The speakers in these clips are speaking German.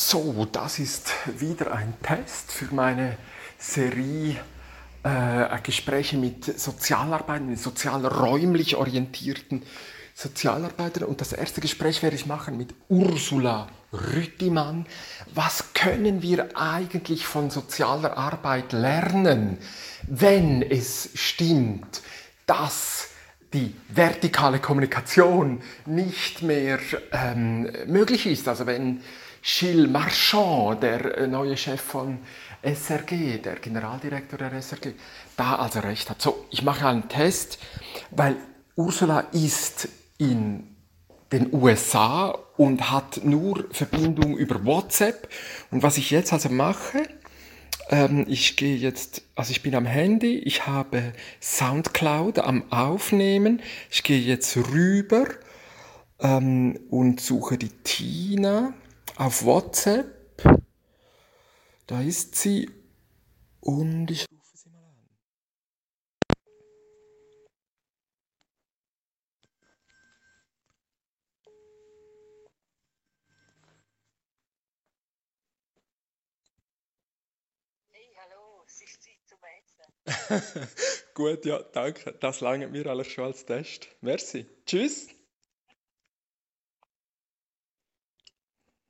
So, das ist wieder ein Test für meine Serie äh, Gespräche mit Sozialarbeitern, sozialräumlich orientierten Sozialarbeitern. Und das erste Gespräch werde ich machen mit Ursula Rüttimann. Was können wir eigentlich von sozialer Arbeit lernen, wenn es stimmt, dass die vertikale Kommunikation nicht mehr ähm, möglich ist? Also wenn Gilles Marchand, der äh, neue Chef von SRG, der Generaldirektor der SRG, da also recht hat. So, ich mache einen Test, weil Ursula ist in den USA und hat nur Verbindung über WhatsApp. Und was ich jetzt also mache, ähm, ich gehe jetzt, also ich bin am Handy, ich habe Soundcloud am Aufnehmen, ich gehe jetzt rüber ähm, und suche die Tina auf WhatsApp. Da ist sie und ich ist Zeit zum Essen. Gut, ja, danke. Das lange mir alles schon als Test. Merci. Tschüss.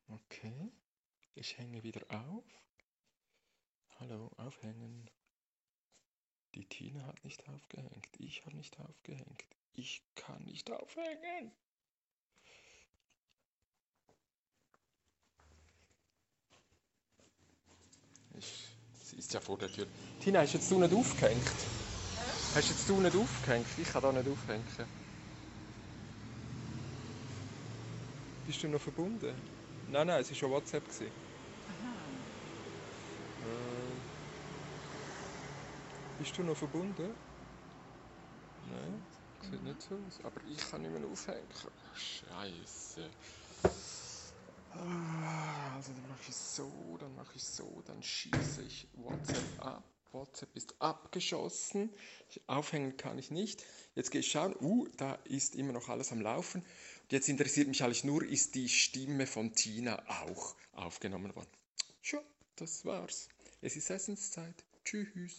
Okay, ich hänge wieder auf. Hallo, aufhängen. Die Tina hat nicht aufgehängt. Ich habe nicht aufgehängt. Ich kann nicht aufhängen. Sie ist ja vor der Tür. Tina, hast jetzt du nicht aufgehängt? Hast jetzt du nicht aufgehängt? Ich kann da nicht aufhängen. Bist du noch verbunden? Nein, nein, es war schon WhatsApp. gewesen. Äh, bist du noch verbunden? Nein, sieht nicht so aus. Aber ich kann nicht mehr aufhängen. Scheiße. Ah, Also dann mache ich so, dann mache ich so, dann schieße ich WhatsApp ab. WhatsApp ist abgeschossen. Aufhängen kann ich nicht. Jetzt gehe ich schauen. Uh, da ist immer noch alles am Laufen. Und jetzt interessiert mich eigentlich nur, ist die Stimme von Tina auch aufgenommen worden. Schon, das war's. Es ist Essenszeit. Tschüss.